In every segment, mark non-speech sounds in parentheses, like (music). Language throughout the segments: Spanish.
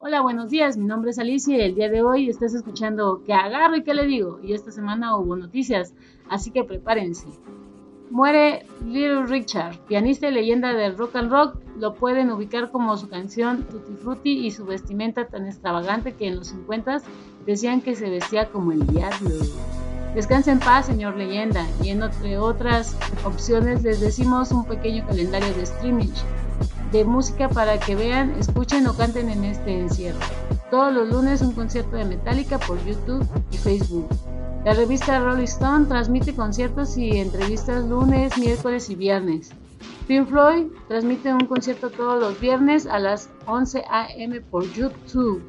Hola, buenos días. Mi nombre es Alicia y el día de hoy estás escuchando ¿Qué agarro y qué le digo? Y esta semana hubo noticias, así que prepárense. Muere Little Richard, pianista y leyenda del rock and rock. Lo pueden ubicar como su canción Tutti Frutti y su vestimenta tan extravagante que en los 50 decían que se vestía como el diablo. Descansa en paz, señor leyenda. Y entre otras opciones les decimos un pequeño calendario de streaming de música para que vean, escuchen o canten en este encierro. Todos los lunes un concierto de Metallica por YouTube y Facebook. La revista Rolling Stone transmite conciertos y entrevistas lunes, miércoles y viernes. Pink Floyd transmite un concierto todos los viernes a las 11 a.m. por YouTube.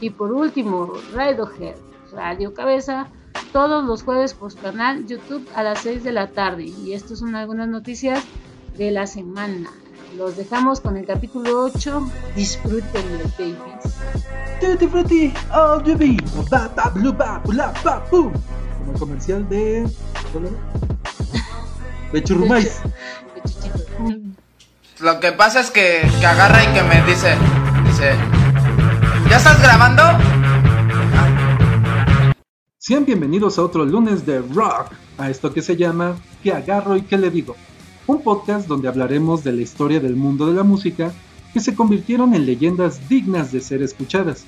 Y por último, Radiohead, Radio Cabeza, todos los jueves por su canal YouTube a las 6 de la tarde. Y estas son algunas noticias de la semana. Los dejamos con el capítulo 8. Disfrútenlo, babies. Tutti frutti, all you be. Ba, ba, blu, ba, bla, ba, boom. Como el comercial de. De Churrumais. Lo que pasa es que, que agarra y que me dice, dice, ¿ya estás grabando? Sean bienvenidos a otro lunes de rock, a esto que se llama ¿Qué agarro y qué le digo? Un podcast donde hablaremos de la historia del mundo de la música que se convirtieron en leyendas dignas de ser escuchadas.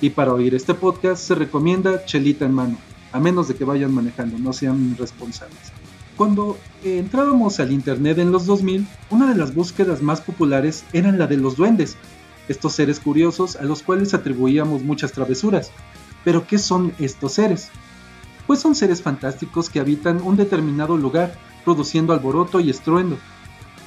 Y para oír este podcast se recomienda chelita en mano, a menos de que vayan manejando, no sean responsables. Cuando entrábamos al internet en los 2000, una de las búsquedas más populares eran la de los duendes, estos seres curiosos a los cuales atribuíamos muchas travesuras. Pero ¿qué son estos seres? Pues son seres fantásticos que habitan un determinado lugar, produciendo alboroto y estruendo.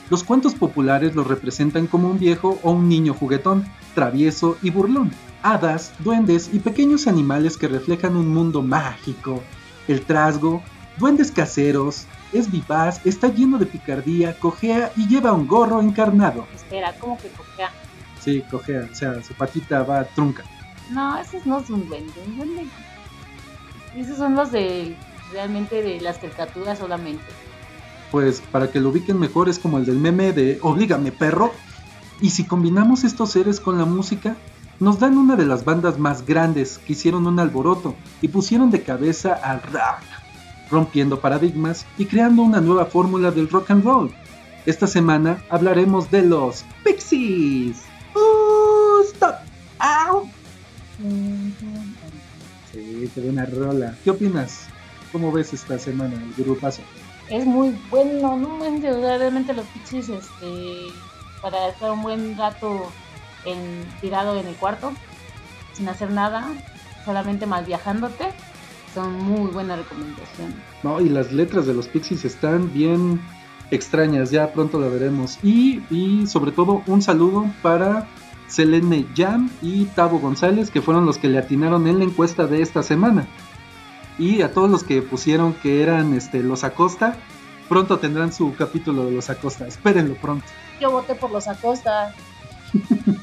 Los cuentos populares los representan como un viejo o un niño juguetón, travieso y burlón, hadas, duendes y pequeños animales que reflejan un mundo mágico. El trasgo, duendes caseros, es vivaz, está lleno de picardía, cojea y lleva un gorro encarnado. Espera, ¿cómo que cojea? Sí, cojea, o sea, su patita va trunca. No, esos no son duendes. duende- Esos son los de realmente de las caricaturas solamente. Pues para que lo ubiquen mejor es como el del meme de Oblígame perro. Y si combinamos estos seres con la música, nos dan una de las bandas más grandes que hicieron un alboroto y pusieron de cabeza al rock, rompiendo paradigmas y creando una nueva fórmula del rock and roll. Esta semana hablaremos de los Pixies. ¡Uh, stop! ¡Au! Sí, qué buena rola. ¿Qué opinas? ¿Cómo ves esta semana el grupazo? Es muy bueno, no manches, o realmente los pixies, este, para estar un buen rato en, tirado en el cuarto, sin hacer nada, solamente mal viajándote, son muy buena recomendación. No, y las letras de los Pixies están bien extrañas, ya pronto la veremos. Y, y sobre todo un saludo para Selene Jam y Tavo González, que fueron los que le atinaron en la encuesta de esta semana. Y a todos los que pusieron que eran este, los Acosta, pronto tendrán su capítulo de los Acosta, (laughs) espérenlo pronto. Yo voté por los Acosta. (laughs)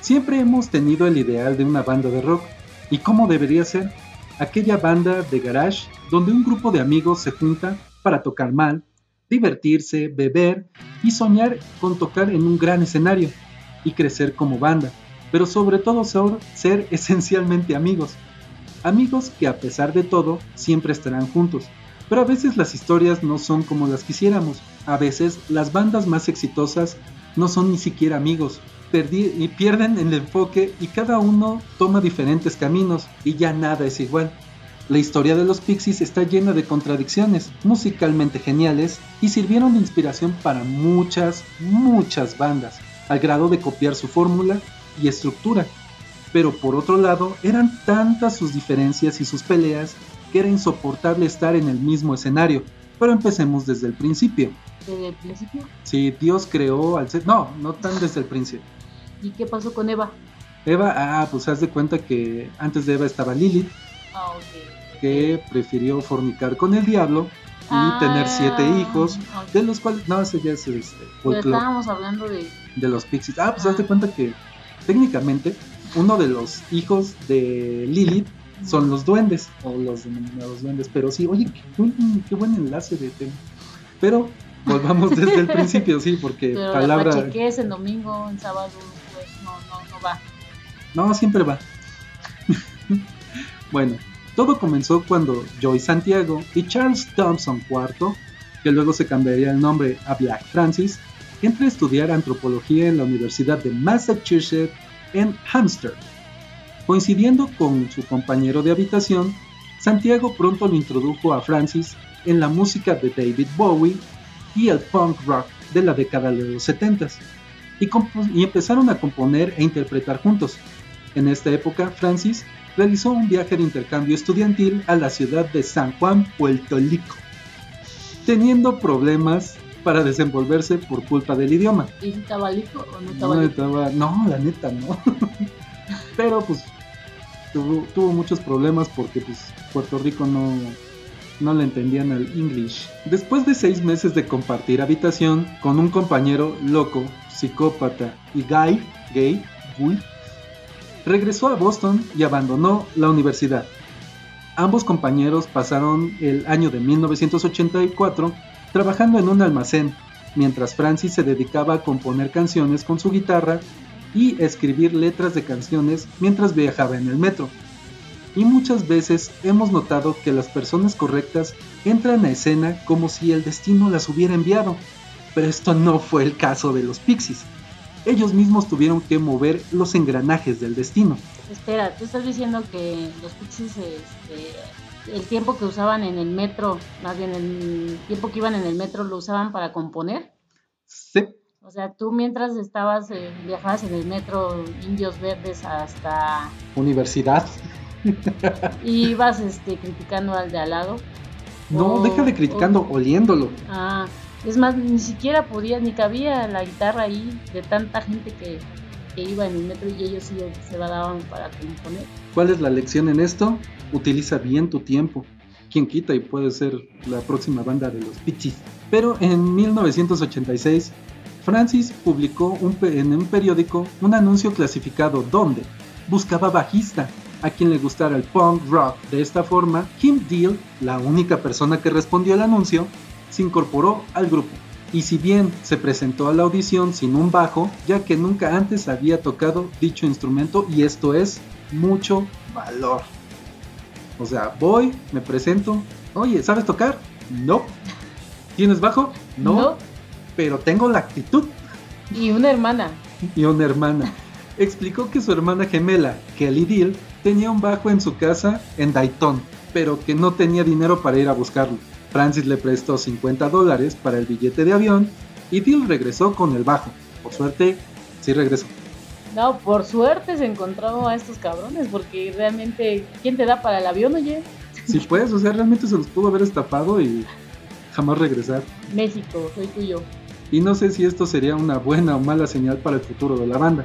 Siempre hemos tenido el ideal de una banda de rock. ¿Y cómo debería ser? Aquella banda de garage donde un grupo de amigos se junta para tocar mal, divertirse, beber y soñar con tocar en un gran escenario y crecer como banda, pero sobre todo ser, ser esencialmente amigos. Amigos que a pesar de todo siempre estarán juntos, pero a veces las historias no son como las quisiéramos. A veces las bandas más exitosas no son ni siquiera amigos, pierden el enfoque y cada uno toma diferentes caminos y ya nada es igual. La historia de los Pixies está llena de contradicciones, musicalmente geniales y sirvieron de inspiración para muchas, muchas bandas, al grado de copiar su fórmula y estructura. Pero por otro lado, eran tantas sus diferencias y sus peleas que era insoportable estar en el mismo escenario. Pero empecemos desde el principio. Desde el principio. Si Dios creó al ser... No, no tan desde el principio. ¿Y qué pasó con Eva? Eva, ah, pues haz de cuenta que antes de Eva estaba Lilith, Ah, ok. que prefirió fornicar con el diablo y Ah, tener siete hijos, de los cuales, no, ese ya es este, Pero estábamos hablando de. de los pixies. Ah, pues haz de cuenta que técnicamente uno de los hijos de Lilith son los duendes, o los denominados duendes, pero sí, oye, qué buen, qué buen enlace de tema. Pero volvamos (laughs) desde el principio, sí, porque Pero palabra... la pachequez en domingo, en sábado, pues no, no, no va. No, siempre va. (laughs) bueno, todo comenzó cuando Joy Santiago y Charles Thompson IV, que luego se cambiaría el nombre a Black Francis, entra a estudiar antropología en la Universidad de Massachusetts en Hampstead. Coincidiendo con su compañero de habitación, Santiago pronto lo introdujo a Francis en la música de David Bowie y el punk rock de la década de los 70 y, y empezaron a componer e interpretar juntos. En esta época, Francis realizó un viaje de intercambio estudiantil a la ciudad de San Juan, Puerto Rico, teniendo problemas para desenvolverse por culpa del idioma. ¿Y estaba o no estaba no, estaba, no, la neta no. (laughs) Pero pues tuvo, tuvo, muchos problemas porque pues Puerto Rico no, no le entendían al English. Después de seis meses de compartir habitación con un compañero loco, psicópata y gay, gay, gay, regresó a Boston y abandonó la universidad. Ambos compañeros pasaron el año de 1984 trabajando en un almacén, mientras Francis se dedicaba a componer canciones con su guitarra y escribir letras de canciones mientras viajaba en el metro. Y muchas veces hemos notado que las personas correctas entran a escena como si el destino las hubiera enviado, pero esto no fue el caso de los Pixies ellos mismos tuvieron que mover los engranajes del destino. Espera, tú estás diciendo que los Pixies, este, el tiempo que usaban en el metro, más bien el tiempo que iban en el metro, lo usaban para componer. Sí. O sea, tú mientras estabas, eh, viajabas en el metro Indios Verdes hasta... Universidad. y (laughs) ibas este, criticando al de al lado. No, deja de criticando, oliéndolo. Ah, es más, ni siquiera podía, ni cabía la guitarra ahí de tanta gente que, iba en el metro y ellos sí se la daban para componer. ¿Cuál es la lección en esto? Utiliza bien tu tiempo. Quien quita y puede ser la próxima banda de los Pixies. Pero en 1986, Francis publicó en un periódico un anuncio clasificado donde buscaba bajista a quien le gustara el punk rock. De esta forma, Kim Deal, la única persona que respondió al anuncio, se incorporó al grupo. Y si bien se presentó a la audición sin un bajo, ya que nunca antes había tocado dicho instrumento y esto es mucho valor. O sea, voy, me presento, oye, ¿sabes tocar? No. ¿Tienes bajo? No. Pero tengo la actitud. Y una hermana. Y una hermana. Explicó que su hermana gemela, Kelly Deal, tenía un bajo en su casa en Dayton, pero que no tenía dinero para ir a buscarlo. Francis le prestó 50 dólares para el billete de avión y Bill regresó con el bajo. Por suerte, sí regresó. No, por suerte se encontró a estos cabrones, porque realmente, ¿quién te da para el avión, oye? Sí, pues, o sea, realmente se los pudo haber estafado y jamás regresar. México, soy tuyo. Y no sé si esto sería una buena o mala señal para el futuro de la banda.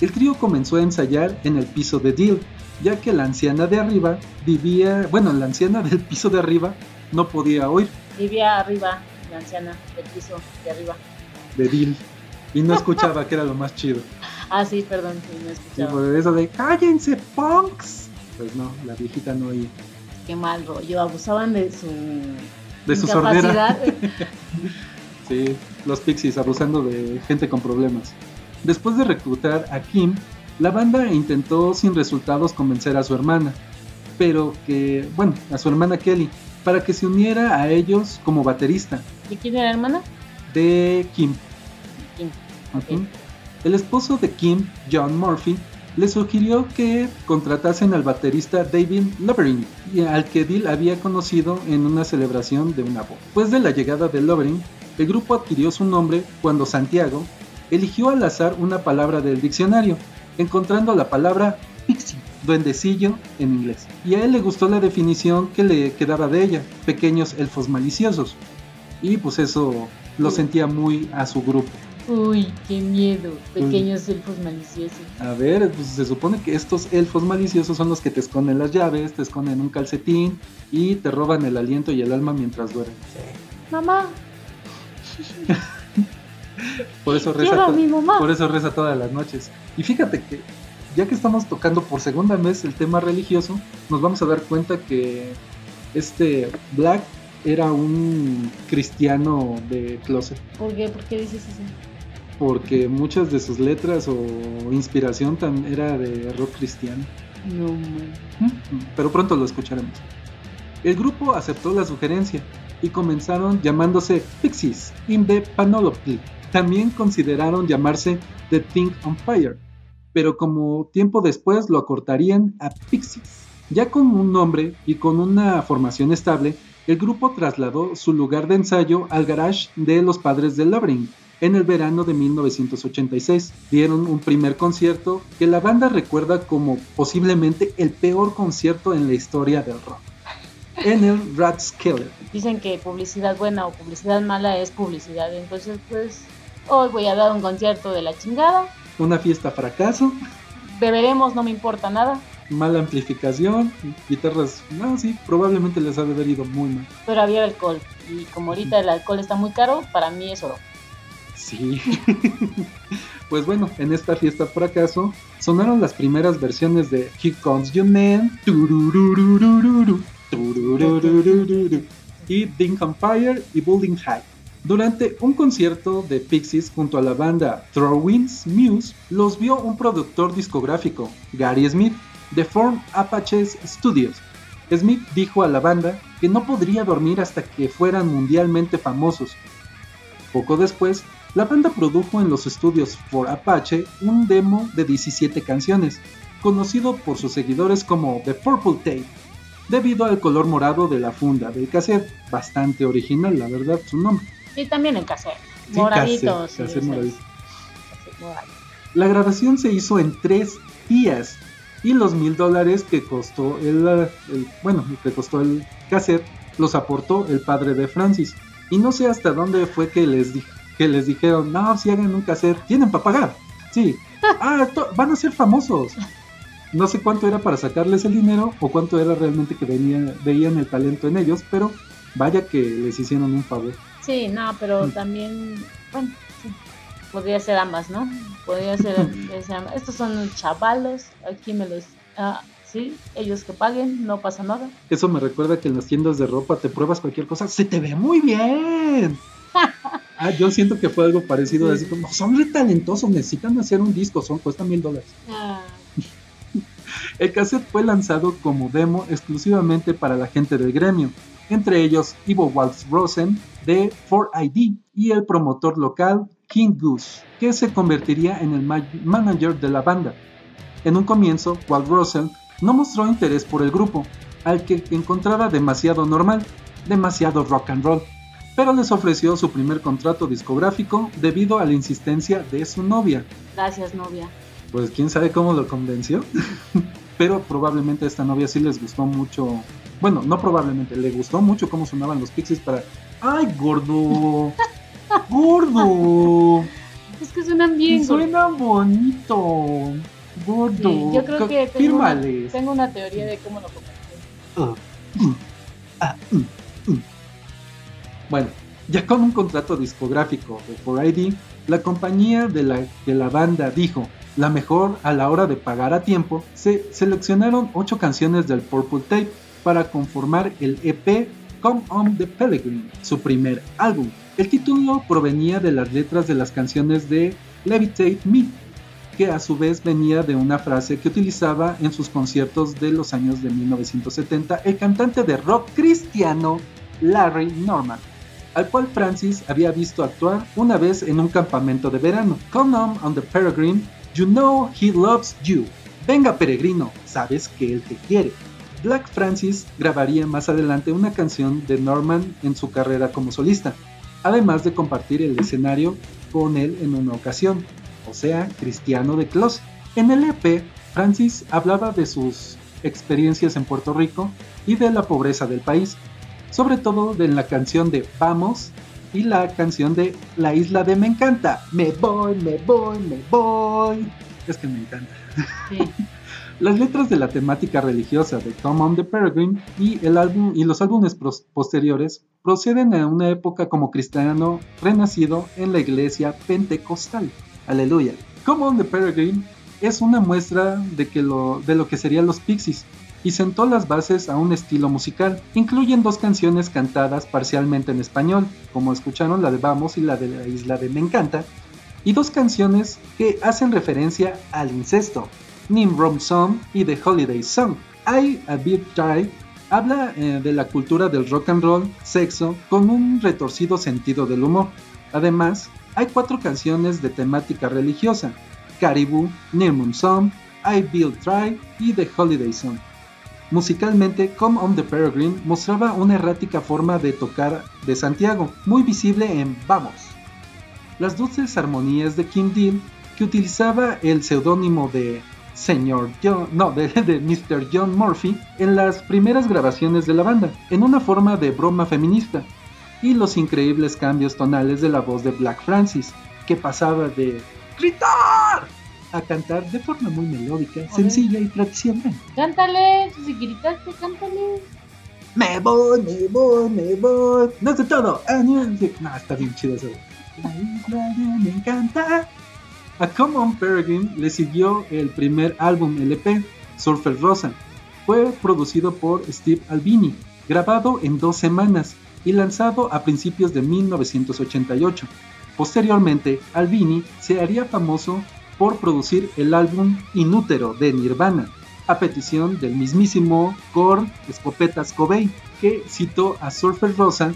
El trío comenzó a ensayar en el piso de Deal, ya que la anciana de arriba vivía, bueno, la anciana del piso de arriba no podía oír. Vivía arriba, la anciana del piso de arriba. De Dil. Y no escuchaba, que era lo más chido. (laughs) Ah, sí, perdón, sí, no escuchaba. Sí, por eso de cállense, punks. Pues no, la viejita no oía. Qué mal rollo, abusaban de su. De su sordera. (laughs) sí, los pixies abusando de gente con problemas. Después de reclutar a Kim, la banda intentó sin resultados convencer a su hermana, pero que, bueno, a su hermana Kelly, para que se uniera a ellos como baterista. ¿De quién era la hermana? De Kim. El esposo de Kim, John Murphy, le sugirió que contratasen al baterista David Lovering, al que Dill había conocido en una celebración de una boda. Después de la llegada de Lovering, el grupo adquirió su nombre cuando Santiago eligió al azar una palabra del diccionario, encontrando la palabra pixie duendecillo en inglés. Y a él le gustó la definición que le quedaba de ella, pequeños elfos maliciosos. Y pues eso lo sentía muy a su grupo. Uy, qué miedo, pequeños elfos maliciosos. A ver, pues se supone que estos elfos maliciosos son los que te esconden las llaves, te esconden un calcetín y te roban el aliento y el alma mientras duermen. Mamá. (laughs) por eso reza, por eso reza todas las noches. Y fíjate que ya que estamos tocando por segunda vez el tema religioso, nos vamos a dar cuenta que este Black era un cristiano de closet. ¿Por qué? ¿Por qué dices eso? Porque muchas de sus letras o inspiración era de rock cristiano. No, man. Pero pronto lo escucharemos. El grupo aceptó la sugerencia y comenzaron llamándose Pixies in the Panoply. También consideraron llamarse The Thing on Fire, pero como tiempo después lo acortarían a Pixies. Ya con un nombre y con una formación estable, el grupo trasladó su lugar de ensayo al garage de los padres de Labyrinth. En el verano de 1986 dieron un primer concierto que la banda recuerda como posiblemente el peor concierto en la historia del rock. En el Rathskeller. Dicen que publicidad buena o publicidad mala es publicidad. Entonces, pues, hoy voy a dar un concierto de la chingada. Una fiesta fracaso, Beberemos, no me importa nada. mala amplificación, guitarras, no, sí, probablemente les ha de haber ido muy mal. Pero había alcohol. Y como ahorita el alcohol está muy caro, para mí es oro. Sí. (laughs) pues bueno, en esta fiesta fracaso sonaron las primeras versiones de Here Comes Your Man, y Ding Empire y Building High. Durante un concierto de Pixies junto a la banda Throwings Muse, los vio un productor discográfico, Gary Smith, de Form Apaches Studios. Smith dijo a la banda que no podría dormir hasta que fueran mundialmente famosos. Poco después, la banda produjo en los estudios For Apache un demo de 17 canciones, conocido por sus seguidores como The Purple Tape, debido al color morado de la funda del cassette, bastante original, la verdad, su nombre. Y también en cassette. Sí, Moradito. cassette, cassette moradito. moradito. La grabación se hizo en tres días y los mil dólares que costó el, el- bueno, que costó el cassette los aportó el padre de Francis. Y no sé hasta dónde fue que les, di- que les dijeron, no, si hagan un cassette, tienen para pagar. Sí, (laughs) ah, to- van a ser famosos. No sé cuánto era para sacarles el dinero o cuánto era realmente que venía- veían el talento en ellos, pero vaya que les hicieron un favor. Sí, no, pero Mm. también, bueno, sí, podría ser ambas, ¿no? Podría ser, (laughs) ambas. estos son chavalos, aquí me los, ah, sí, ellos que paguen, no pasa nada. Eso me recuerda que en las tiendas de ropa te pruebas cualquier cosa, se te ve muy bien. (laughs) Ah, yo siento que fue algo parecido, Sí. así como, son re talentosos, necesitan hacer un disco, son, cuesta mil dólares. Ah, (laughs) El cassette fue lanzado como demo exclusivamente para la gente del gremio, entre ellos Ivo Waltz Rosen de 4ID y el promotor local King Goose, que se convertiría en el ma- manager de la banda. En un comienzo, Walt Rosen no mostró interés por el grupo, al que encontraba demasiado normal, demasiado rock and roll, pero les ofreció su primer contrato discográfico debido a la insistencia de su novia, gracias, novia. pues quién sabe cómo lo convenció. (laughs) Pero probablemente a esta novia sí les gustó mucho. Bueno, no probablemente, le gustó mucho cómo sonaban los Pixies para. ¡Ay, gordo! ¡Gordo! Es que suenan bien. güey. Suena bonito. Gordo. Sí, yo creo que tengo una, Fírmales. tengo una teoría de cómo lo mm, ah, mm, mm. Bueno, ya con un contrato discográfico de 4ID, la compañía de la que la banda dijo la mejor a la hora de pagar a tiempo, se seleccionaron 8 canciones del Purple Tape para conformar el EP Come On the Pellegrin, su primer álbum. El título provenía de las letras de las canciones de Levitate Me, que a su vez venía de una frase que utilizaba en sus conciertos de los años de 1970 el cantante de rock cristiano Larry Norman, al cual Francis había visto actuar una vez en un campamento de verano. Come on on the peregrine, you know he loves you. Venga peregrino, sabes que él te quiere. Black Francis grabaría más adelante una canción de Norman en su carrera como solista, además de compartir el escenario con él en una ocasión, o sea, Cristiano de Closet. En el EP, Francis hablaba de sus experiencias en Puerto Rico y de la pobreza del país, sobre todo de la canción de Vamos y la canción de La isla de Me encanta. Me voy, me voy, me voy. Es que me encanta. Sí. (laughs) Las letras de la temática religiosa de Come on the Peregrine y, el álbum, y los álbumes posteriores proceden de una época como cristiano renacido en la iglesia pentecostal. Aleluya. Come on the Peregrine es una muestra de, que lo, de lo que serían los Pixies y sentó las bases a un estilo musical. Incluyen dos canciones cantadas parcialmente en español, como escucharon la de Vamos y la de la isla de Me encanta, y dos canciones que hacen referencia al incesto, Nimrod Song y The Holiday Song. I A Bit Try habla eh, de la cultura del rock and roll, sexo, con un retorcido sentido del humor. Además, hay cuatro canciones de temática religiosa, Caribou, Nimrod Song, I Build Try y The Holiday Song. Musicalmente, Come on the Peregrine mostraba una errática forma de tocar de Santiago, muy visible en Vamos. Las dulces armonías de Kim Deal, que utilizaba el seudónimo de Señor John, no, de, (laughs) de Mr. John Murphy en las primeras grabaciones de la banda, en una forma de broma feminista, y los increíbles cambios tonales de la voz de Black Francis, que pasaba de gritar a cantar de forma muy melódica, sencilla y tradicional. Cántale, si gritaste, cántale. Me voy, me voy, me voy. No sé todo. Ah, no, está bien chido eso. La isla me encanta. A Common Peregrine le siguió el primer álbum LP, Surfer Rosa. Fue producido por Steve Albini, grabado en dos semanas y lanzado a principios de 1988. Posteriormente, Albini se haría famoso por producir el álbum Inútero de Nirvana, a petición del mismísimo Korn Escopetas Cobain, que citó a Surfer Rosa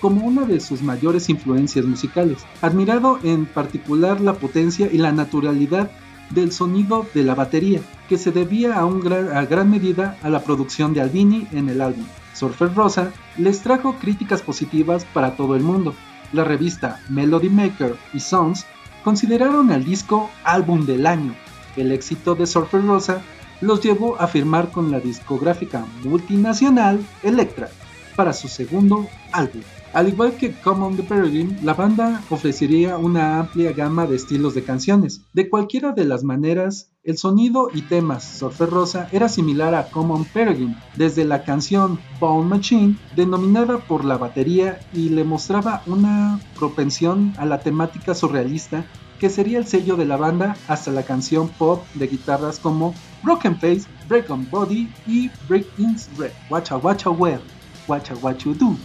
como una de sus mayores influencias musicales, admirado en particular la potencia y la naturalidad del sonido de la batería, que se debía a, un gran, a gran medida a la producción de Albini en el álbum. Surfer Rosa les trajo críticas positivas para todo el mundo. La revista Melody Maker y Songs consideraron el disco álbum del año. El éxito de Surfer Rosa los llevó a firmar con la discográfica multinacional Elektra para su segundo álbum. Al igual que Come on the Peregrine, la banda ofrecería una amplia gama de estilos de canciones. De cualquiera de las maneras, el sonido y temas Surfer Rosa era similar a Come on Peregrine, desde la canción Bone Machine, denominada por la batería y le mostraba una propensión a la temática surrealista que sería el sello de la banda hasta la canción pop de guitarras como Broken Face, Break on Body y Break In's Red. Watcha Watcha Where, Watcha What You Do.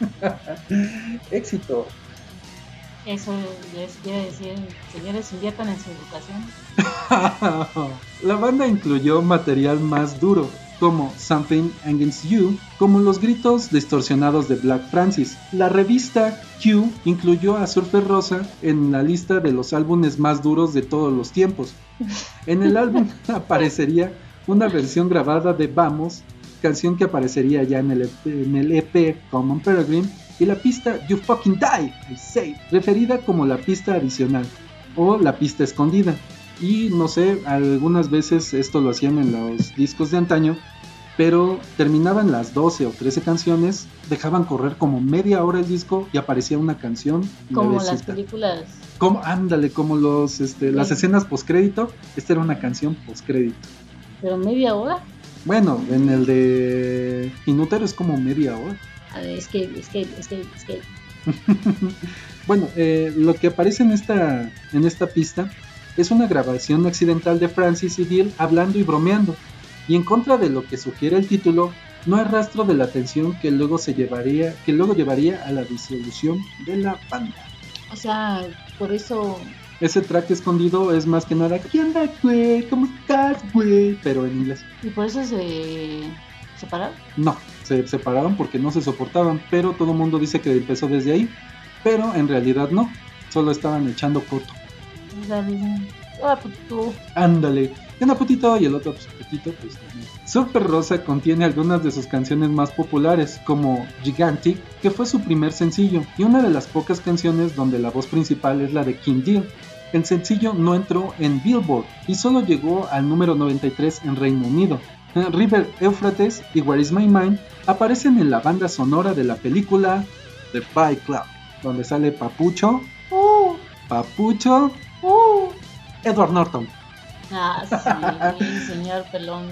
(laughs) Éxito. Eso les quiere decir, señores, inviertan en su educación. (laughs) la banda incluyó material más duro, como Something Against You, como los gritos distorsionados de Black Francis. La revista Q incluyó a Surfer Rosa en la lista de los álbumes más duros de todos los tiempos. En el álbum (laughs) aparecería una versión grabada de Vamos, canción que aparecería ya en el, EP, en el EP Common Peregrine, y la pista You Fucking Die, I Say, referida como la pista adicional o la pista escondida. Y no sé, algunas veces esto lo hacían en los discos de antaño, pero terminaban las 12 o 13 canciones, dejaban correr como media hora el disco y aparecía una canción. Como las películas. Como, ándale, como los, este, las escenas postcrédito, esta era una canción postcrédito. ¿Pero media hora? Bueno, en el de Inútero es como media hora. Es que, es que, es que, es que. bueno, eh, lo que aparece en esta, en esta pista es una grabación accidental de Francis y Bill hablando y bromeando, y en contra de lo que sugiere el título, no hay rastro de la tensión que luego se llevaría, que luego llevaría a la disolución de la banda. O sea, por eso ese track escondido es más que nada, ¿qué onda, güey? ¿Cómo estás, güey? Pero en inglés. ¿Y por eso se separaron? No, se separaron porque no se soportaban, pero todo el mundo dice que empezó desde ahí, pero en realidad no, solo estaban echando corto. Ah, una putito y el otro pues putito, pues también. Super Rosa contiene algunas de sus canciones más populares, como Gigantic, que fue su primer sencillo, y una de las pocas canciones donde la voz principal es la de King Deal. El sencillo no entró en Billboard y solo llegó al número 93 en Reino Unido. River Euphrates y Where Is My Mind aparecen en la banda sonora de la película The Fight Club, donde sale Papucho, Uh, Papucho, uh. Edward Norton. Ah, sí, señor pelón.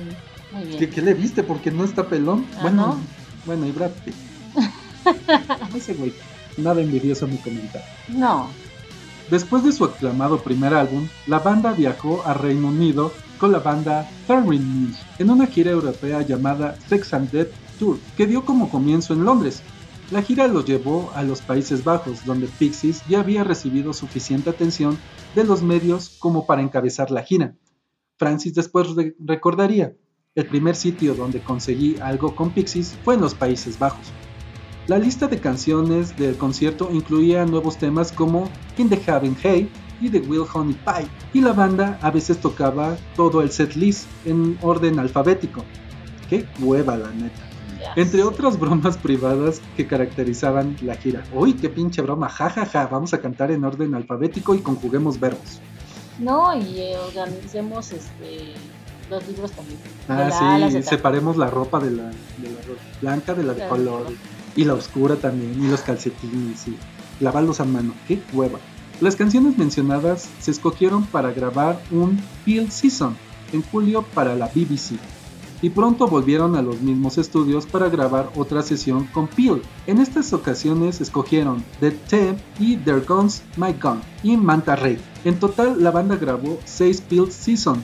Muy bien. ¿Qué, qué le viste? Porque no está pelón. Ah, bueno, ¿no? bueno, y Brad Pitt. (laughs) Ese güey, nada envidioso mi comentario. No. Después de su aclamado primer álbum, la banda viajó a Reino Unido con la banda Thurring News en una gira europea llamada Sex and Death Tour, que dio como comienzo en Londres. La gira los llevó a los Países Bajos, donde Pixies ya había recibido suficiente atención de los medios como para encabezar la gira. Francis después recordaría, el primer sitio donde conseguí algo con Pixies fue en los Países Bajos. La lista de canciones del concierto incluía nuevos temas como In the Heaven Hey y The Will Honey Pie, y la banda a veces tocaba todo el set list en orden alfabético. Qué hueva la neta. Entre otras bromas privadas que caracterizaban la gira. Uy, qué pinche broma, jajaja, ja, ja, vamos a cantar en orden alfabético y conjuguemos verbos. No, y eh, organicemos este, los libros también. Ah, sí, separemos la ropa de la, de la blanca de la de color. Y la oscura también, y los calcetines, y lavarlos a mano. ¡Qué hueva! Las canciones mencionadas se escogieron para grabar un Peel Season en julio para la BBC y pronto volvieron a los mismos estudios para grabar otra sesión con Peel. En estas ocasiones escogieron The Tape y There Guns My Gun y Manta Ray. En total la banda grabó 6 Peel Season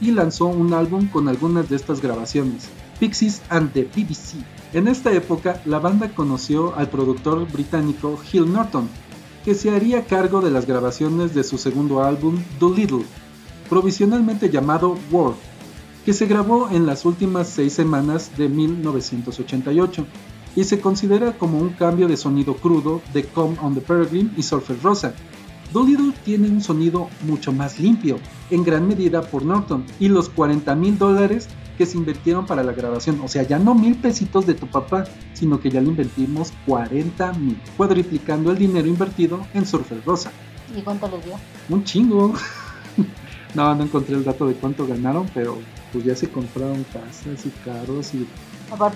y lanzó un álbum con algunas de estas grabaciones, Pixies and the BBC. En esta época la banda conoció al productor británico Hill Norton, que se haría cargo de las grabaciones de su segundo álbum Little, provisionalmente llamado World que se grabó en las últimas seis semanas de 1988 y se considera como un cambio de sonido crudo de Come on the Peregrine y Surfer Rosa. Dolittle tiene un sonido mucho más limpio, en gran medida por Norton, y los 40 mil dólares que se invirtieron para la grabación. O sea, ya no mil pesitos de tu papá, sino que ya le invertimos 40 mil, cuadriplicando el dinero invertido en Surfer Rosa. ¿Y cuánto les dio? Un chingo. (laughs) no, no encontré el dato de cuánto ganaron, pero pues ya se compraron casas y carros y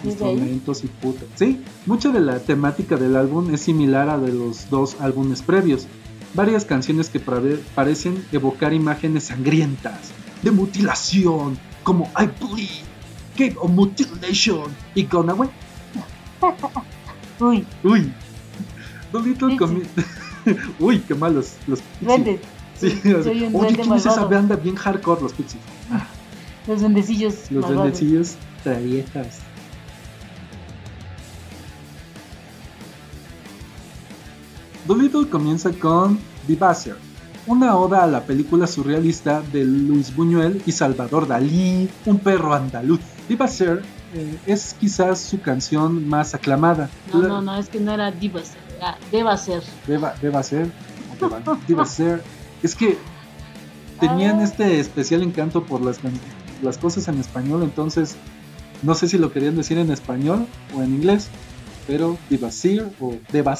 instrumentos y putas. Sí, mucha de la temática del álbum es similar a de los dos álbumes previos. Varias canciones que parecen evocar imágenes sangrientas, de mutilación, como I Bleed, Game of Mutilation y Gone Away. (laughs) Uy. Uy. Dolittle (laughs) Uy, qué malos los Pixies. Sí, Oye, ¿quién es esa banda bien hardcore, los Pixies? (laughs) Los duendecillos. Los duendecillos traviejas. Dolittle comienza con Vivacer, una oda a la película surrealista de Luis Buñuel y Salvador Dalí, un perro andaluz. Vivacer eh, es quizás su canción más aclamada. No, no, no, es que no era Divacer, era Deba ser. Deba, deba ser. Deba, ser. Es que tenían ah. este especial encanto por las cosas en español, entonces no sé si lo querían decir en español o en inglés, pero ser o deba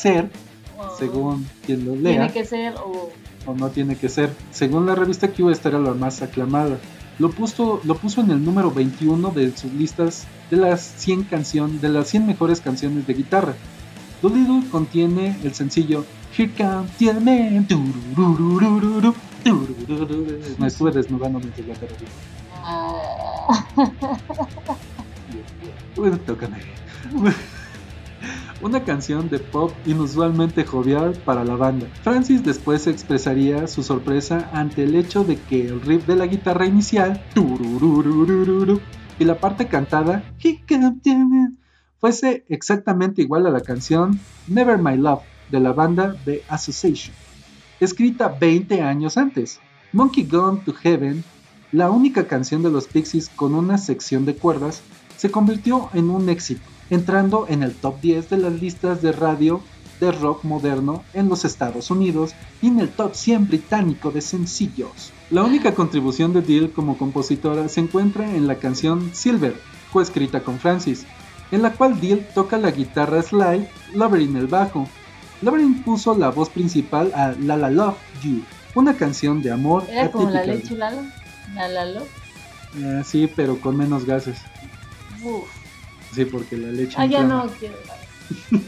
según quien lo lea. Tiene que ser o... o... no tiene que ser. Según la revista Q, esta era la más aclamada. Lo puso, lo puso en el número 21 de sus listas de las 100 canciones, de las 100 mejores canciones de guitarra. Doolittle contiene el sencillo Here Comes the Man. Me estuve desnudando mientras la (laughs) Una canción de pop inusualmente jovial para la banda. Francis después expresaría su sorpresa ante el hecho de que el riff de la guitarra inicial y la parte cantada fuese exactamente igual a la canción Never My Love de la banda The Association, escrita 20 años antes. Monkey Gone to Heaven la única canción de los Pixies con una sección de cuerdas, se convirtió en un éxito, entrando en el top 10 de las listas de radio de rock moderno en los Estados Unidos y en el top 100 británico de sencillos. La única contribución de Dill como compositora se encuentra en la canción Silver, coescrita con Francis, en la cual Dill toca la guitarra slide, Lover en el bajo. Lover puso la voz principal a La La Love You, una canción de amor. ¿Era como la leche Lalo? ¿La Lalo? Eh, sí, pero con menos gases. Sí, porque la leche. Ah, ya no quiero. (laughs)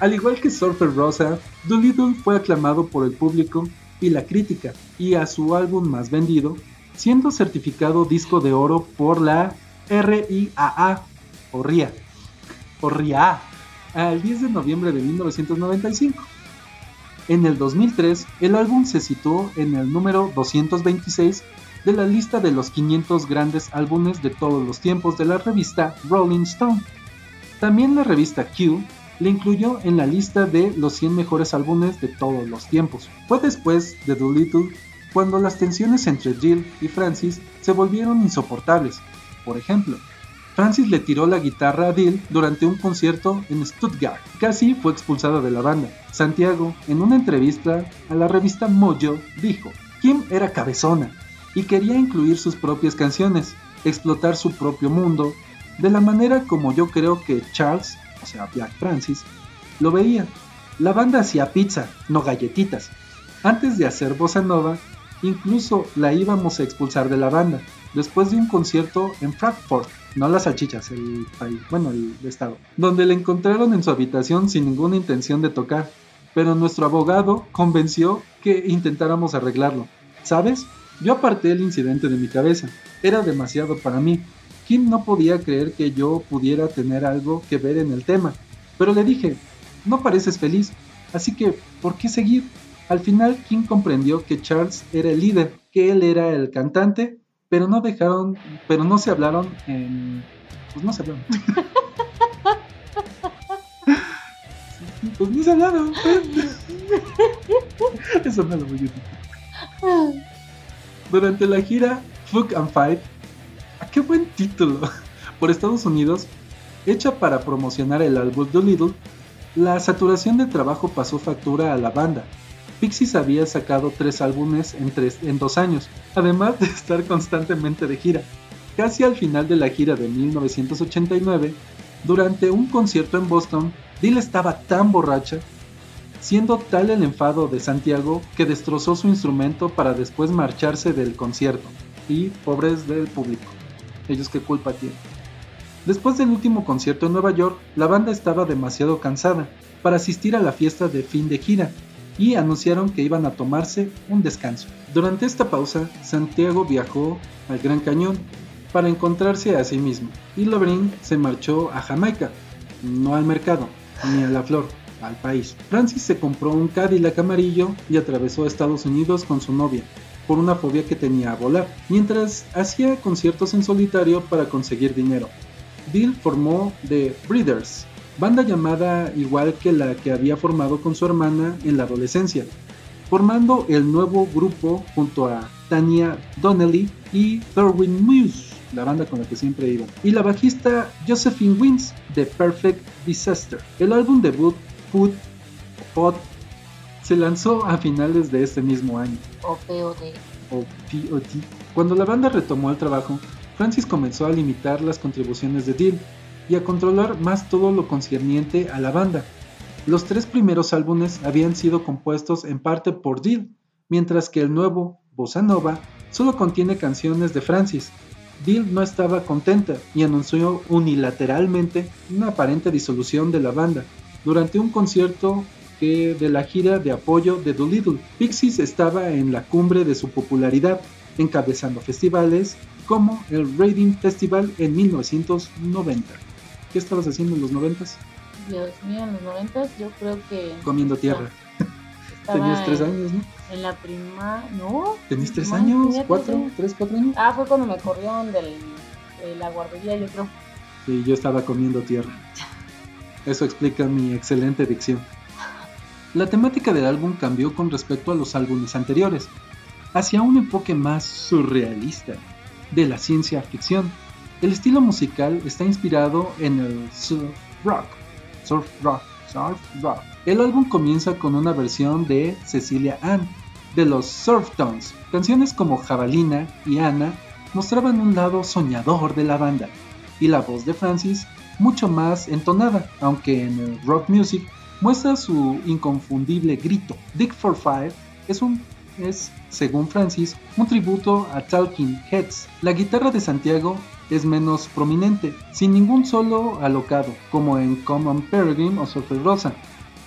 Al igual que Surfer Rosa, Doolittle fue aclamado por el público y la crítica, y a su álbum más vendido, siendo certificado disco de oro por la RIAA, o RIA, o RIA, al 10 de noviembre de 1995. En el 2003, el álbum se situó en el número 226 de la lista de los 500 grandes álbumes de todos los tiempos de la revista Rolling Stone. También la revista Q le incluyó en la lista de los 100 mejores álbumes de todos los tiempos. Fue después de Doolittle cuando las tensiones entre Jill y Francis se volvieron insoportables. Por ejemplo, Francis le tiró la guitarra a Dill durante un concierto en Stuttgart. Casi fue expulsado de la banda. Santiago, en una entrevista a la revista Mojo, dijo, Kim era cabezona y quería incluir sus propias canciones, explotar su propio mundo, de la manera como yo creo que Charles, o sea, Jack Francis, lo veía. La banda hacía pizza, no galletitas. Antes de hacer bossa nova, incluso la íbamos a expulsar de la banda, después de un concierto en Frankfurt no las salchichas, el país, bueno, el estado, donde le encontraron en su habitación sin ninguna intención de tocar, pero nuestro abogado convenció que intentáramos arreglarlo. ¿Sabes? Yo aparté el incidente de mi cabeza, era demasiado para mí. Kim no podía creer que yo pudiera tener algo que ver en el tema, pero le dije, no pareces feliz, así que, ¿por qué seguir? Al final, Kim comprendió que Charles era el líder, que él era el cantante pero no dejaron, pero no se hablaron en... Pues no se hablaron. (laughs) pues no se hablaron. Eso no lo voy a Durante la gira Fuck and Fight, ¿a qué buen título? (laughs) Por Estados Unidos, hecha para promocionar el álbum The Little, la saturación de trabajo pasó factura a la banda, Pixies había sacado tres álbumes en, en dos años, además de estar constantemente de gira. Casi al final de la gira de 1989, durante un concierto en Boston, Dill estaba tan borracha, siendo tal el enfado de Santiago que destrozó su instrumento para después marcharse del concierto. Y pobres del público, ellos qué culpa tienen. Después del último concierto en Nueva York, la banda estaba demasiado cansada para asistir a la fiesta de fin de gira y anunciaron que iban a tomarse un descanso. Durante esta pausa, Santiago viajó al Gran Cañón para encontrarse a sí mismo y Lobrin se marchó a Jamaica, no al mercado ni a la flor, al país. Francis se compró un Cadillac amarillo y atravesó Estados Unidos con su novia por una fobia que tenía a volar, mientras hacía conciertos en solitario para conseguir dinero. Bill formó The Breeders, banda llamada igual que la que había formado con su hermana en la adolescencia, formando el nuevo grupo junto a Tania Donnelly y Thorwin Muse, la banda con la que siempre iba, y la bajista Josephine Wins de Perfect Disaster. El álbum debut Put Pot se lanzó a finales de este mismo año. O Cuando la banda retomó el trabajo, Francis comenzó a limitar las contribuciones de Deal y a controlar más todo lo concerniente a la banda. Los tres primeros álbumes habían sido compuestos en parte por Dill, mientras que el nuevo, Bossa Nova, solo contiene canciones de Francis. Dill no estaba contenta y anunció unilateralmente una aparente disolución de la banda durante un concierto que de la gira de apoyo de Doolittle. Pixies estaba en la cumbre de su popularidad, encabezando festivales como el Reading Festival en 1990. ¿Qué estabas haciendo en los noventas? Dios mío, en los noventas yo creo que... Comiendo tierra. Tenías tres años, ¿no? En la prima... ¿No? ¿Tenías tres años? ¿Cuatro? ¿Tres, cuatro años? Ah, fue cuando me corrieron del, de la guardería, yo creo. Sí, yo estaba comiendo tierra. (laughs) Eso explica mi excelente dicción. La temática del álbum cambió con respecto a los álbumes anteriores, hacia un enfoque más surrealista de la ciencia ficción el estilo musical está inspirado en el surf rock. Surf rock, surf rock. El álbum comienza con una versión de Cecilia Ann de los Surftones. Canciones como Jabalina y Anna mostraban un lado soñador de la banda y la voz de Francis mucho más entonada, aunque en el rock music muestra su inconfundible grito. Dick for Five es un es, según Francis, un tributo a Talking Heads. La guitarra de Santiago es menos prominente, sin ningún solo alocado, como en Common Peregrine o Surfer Rosa.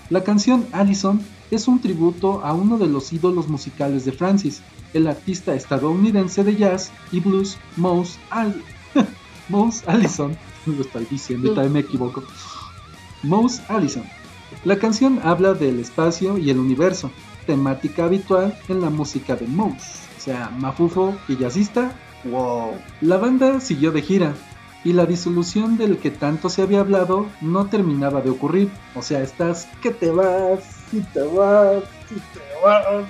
La canción Allison es un tributo a uno de los ídolos musicales de Francis, el artista estadounidense de jazz y blues Mouse, (laughs) Allison. (laughs) Lo estoy diciendo, me equivoco. Mouse Allison. La canción habla del espacio y el universo, temática habitual en la música de Mouse. O sea, mafufo y jazzista Wow. La banda siguió de gira, y la disolución del que tanto se había hablado no terminaba de ocurrir. O sea, estás que te vas, si te vas, si te vas,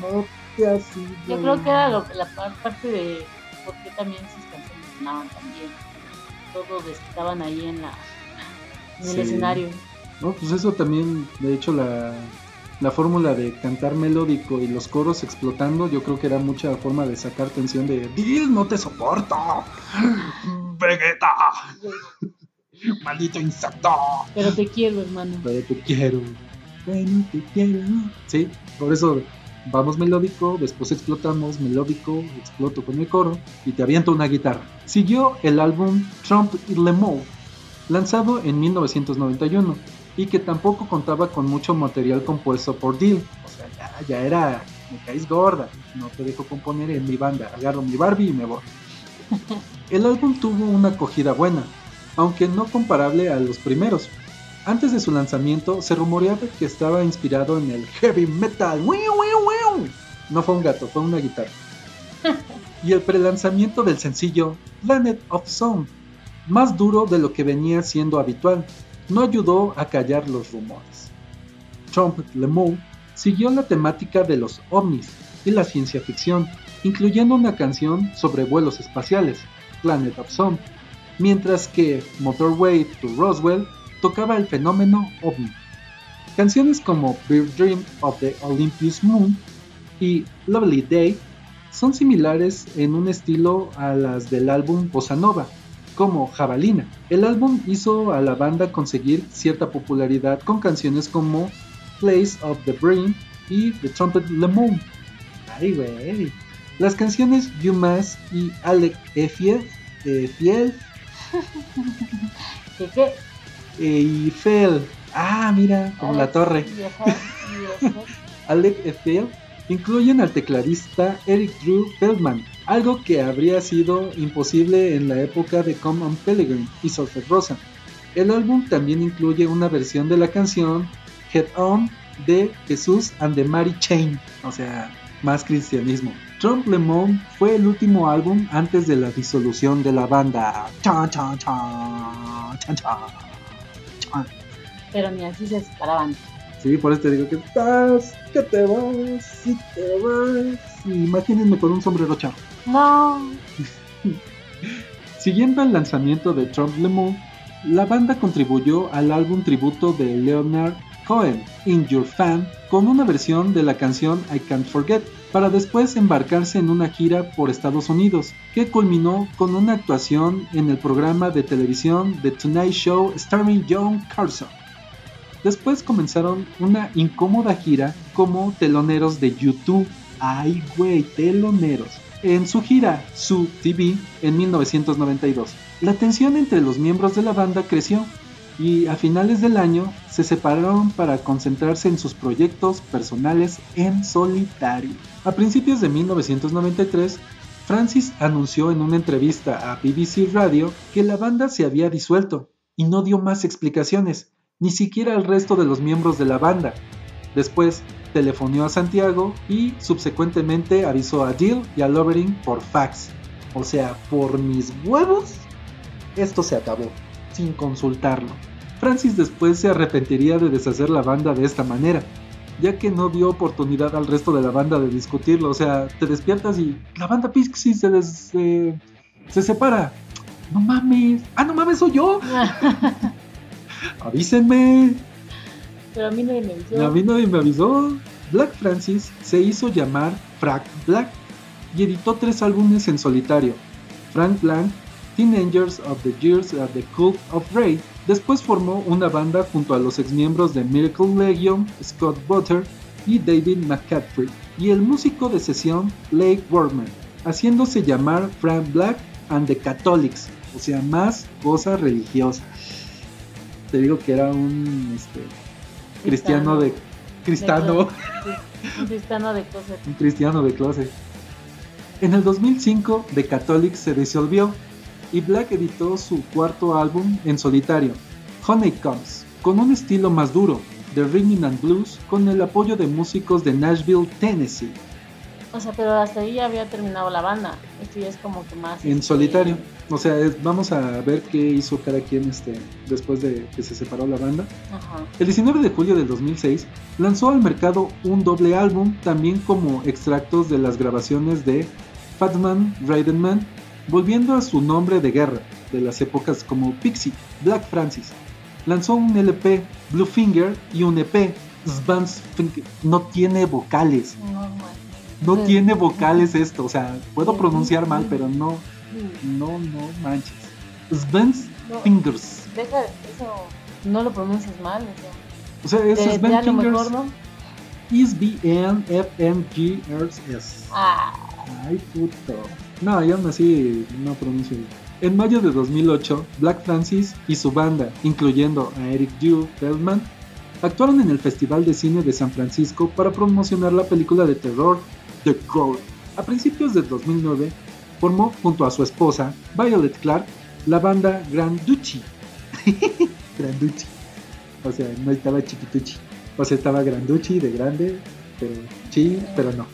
no te has ido. Yo creo que era lo- la par- parte de por qué también sus canciones sonaban Todos estaban ahí en, la, en el Sí. escenario. No, pues eso también, de hecho, la, la fórmula de cantar melódico y los coros explotando, yo creo que era mucha forma de sacar tensión de Dil, no te soporto. Vegeta, maldito insecto. Pero te quiero, hermano. Pero te quiero. Bueno, te quiero. Sí, por eso vamos melódico, después explotamos melódico, exploto con el coro y te aviento una guitarra. Siguió el álbum Trump y Le Mou, lanzado en 1991 y que tampoco contaba con mucho material compuesto por Deal. O sea, ya, ya era, me caes gorda, no te dejo componer en mi banda, agarro mi Barbie y me voy. (laughs) El álbum tuvo una acogida buena, aunque no comparable a los primeros. Antes de su lanzamiento se rumoreaba que estaba inspirado en el heavy metal. ¡Wiu, wiu, wiu! No fue un gato, fue una guitarra. y el prelanzamiento del sencillo Planet of Sound, más duro de lo que venía siendo habitual, no ayudó a callar los rumores. Trump Le Mou siguió la temática de los ovnis y la ciencia ficción, incluyendo una canción sobre vuelos espaciales, Planet of Sound, mientras que Motorway to Roswell tocaba el fenómeno ovni. Canciones como Beer Dream of the Olympus Moon y Lovely Day son similares en un estilo a las del álbum Bossa Nova, como Jabalina. El álbum hizo a la banda conseguir cierta popularidad con canciones como Place of the Brain y The Trumpet Le Moon. Ay, güey. Las canciones You Mass y Alec Efiel, Efiel. (laughs) Eiffel. Ah, mira, como la torre. Y y. (laughs) Alec Eiffel incluyen al tecladista Eric Drew Feldman, algo que habría sido imposible en la época de Common Pellegrin y Surfer Rosa. El álbum también incluye una versión de la canción Head On de Jesús and the Mary Chain, o sea, más cristianismo. Trump Le Monde fue el último álbum antes de la disolución de la banda. Pero ni así se separaban. Sí, por eso te digo que estás, que te vas, y te vas. Imagínense con un sombrero charro. No. (laughs) Siguiendo el lanzamiento de Trump Le Monde, la banda contribuyó al álbum tributo de Leonard Cohen, In Your Fan, con una versión de la canción I Can't Forget, para después embarcarse en una gira por Estados Unidos, que culminó con una actuación en el programa de televisión The Tonight Show starring John Carson. Después comenzaron una incómoda gira como teloneros de YouTube. Ay, güey, teloneros. En su gira Su TV en 1992. La tensión entre los miembros de la banda creció y a finales del año se separaron para concentrarse en sus proyectos personales en solitario. A principios de 1993, Francis anunció en una entrevista a BBC Radio que la banda se había disuelto y no dio más explicaciones, ni siquiera al resto de los miembros de la banda. Después telefoneó a Santiago y subsecuentemente avisó a Jill y a Lovering por fax. O sea, por mis huevos, esto se acabó, sin consultarlo. Francis después se arrepentiría de deshacer la banda de esta manera, ya que no dio oportunidad al resto de la banda de discutirlo. O sea, te despiertas y la banda Pixie se, des- eh, se separa. No mames. Ah, no mames, soy yo. (laughs) Avísenme. Pero a mí nadie me avisó. A mí nadie me avisó. Black Francis se hizo llamar Frank Black y editó tres álbumes en solitario. Frank Blanc, Teenagers of the Years at the Cult of Ray. Después formó una banda junto a los exmiembros de Miracle Legion, Scott Butter y David McCaffrey, y el músico de sesión Blake Workman, haciéndose llamar Frank Black and the Catholics, o sea, más cosa religiosa. Te digo que era un este, cristiano de cristiano, Sí, (laughs) Un cristiano de cosas. un cristiano de clase. En el 2005, The Catholics se disolvió y Black editó su cuarto álbum en solitario, Honeycombs, con un estilo más duro, de rhythm and blues, con el apoyo de músicos de Nashville, Tennessee. O sea, pero hasta ahí ya había terminado la banda. Esto ya es como que más. En este, solitario. O sea, es- vamos a ver qué hizo cada quien este, después de que se separó la banda. Ajá. El 19 de julio del 2006 lanzó al mercado un doble álbum, también como extractos de las grabaciones de Fatman Raidenman, volviendo a su nombre de guerra, de las épocas como Pixie, Black Francis. Lanzó un LP, Blue Finger, y un EP, Svans Finger. No tiene vocales, No, man. No tiene vocales esto, o sea, puedo pronunciar mal, pero no, no, no manches. Svans No, Fingers. deja eso. No lo pronuncias mal. O sea, O sea, es de, Sven de a lo Fingers. mejor, ¿no? is B-N-F-M-G-R-S. Ah, Ay, puto. No, y aún así no pronuncio bien. En mayo de 2008, Black Francis y su banda, incluyendo a Eric Dew Feldman, actuaron en el Festival de Cine de San Francisco para promocionar la película de terror The Crow. A principios de 2009, formó junto a su esposa, Violet Clark, la banda Grand Duchy. (laughs) Grand Duchy. O sea, no estaba chiquituchi. O sea, estaba Granducci de grande, pero chi, pero no.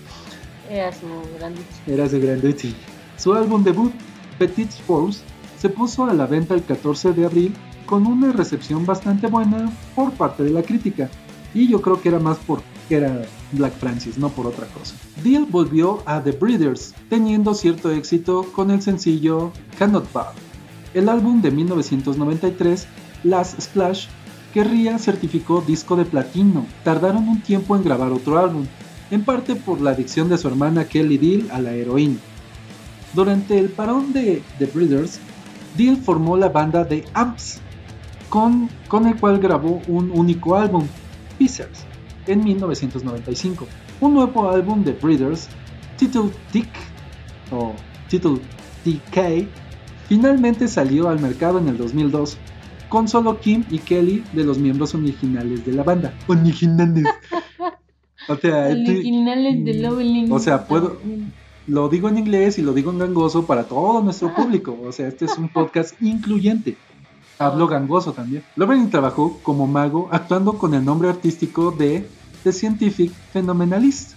era su gran dicho. Era su Granducci. Su álbum debut, Petit Force, se puso a la venta el 14 de abril con una recepción bastante buena por parte de la crítica. Y yo creo que era más porque era Black Francis, no por otra cosa. Dio volvió a The Breeders, teniendo cierto éxito con el sencillo Cannot Bar. El álbum de 1993, Last Splash, que Ria certificó disco de platino. Tardaron un tiempo en grabar otro álbum, en parte por la adicción de su hermana Kelly Deal a la heroína. Durante el parón de The Breeders, Deal formó la banda de Amps, con, con el cual grabó un único álbum, Pieces, en 1995. Un nuevo álbum de Breeders, Title Dick o Title DK, finalmente salió al mercado en el 2002, con solo Kim y Kelly de los miembros originales de la banda. Originales. O sea, (laughs) Originales de Loveling. o sea, puedo- lo digo en inglés y lo digo en gangoso para todo nuestro público. O sea, este es un podcast incluyente. Hablo gangoso también. Lovering trabajó como mago actuando con el nombre artístico de The Scientific Phenomenalist,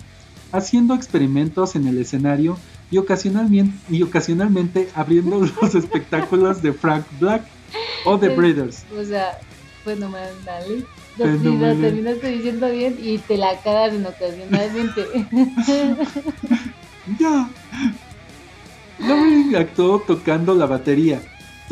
haciendo experimentos en el escenario y ocasionalmente, y ocasionalmente abriendo (laughs) los espectáculos de Frank Black o The Breeders. O sea, fenomenal. Fenomenal. Lo terminaste diciendo bien y te la cagas en ocasionalmente. (laughs) Ya. Lovering actuó tocando la batería,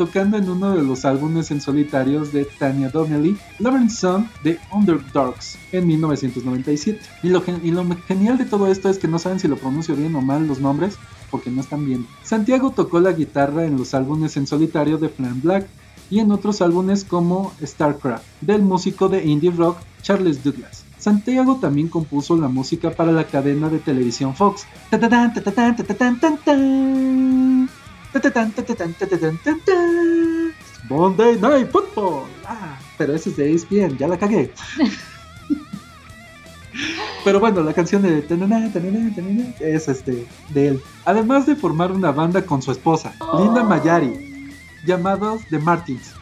tocando en uno de los álbumes en solitarios de Tanya Donnelly, Lovering Song de Underdogs, en 1997. Y lo, y lo genial de todo esto es que no saben si lo pronuncio bien o mal los nombres, porque no están bien. Santiago tocó la guitarra en los álbumes en solitario de Flan Black y en otros álbumes como StarCraft, del músico de indie rock Charles Douglas. Santiago también compuso la música para la cadena de televisión Fox. Monday Night Football. Ah, pero ese es de ESPN, ya la cagué. (laughs) Pero bueno, la canción de tanana, tanana, tanana, es este de él. Además de formar una banda con su esposa, Linda Mayari, llamados The Martins.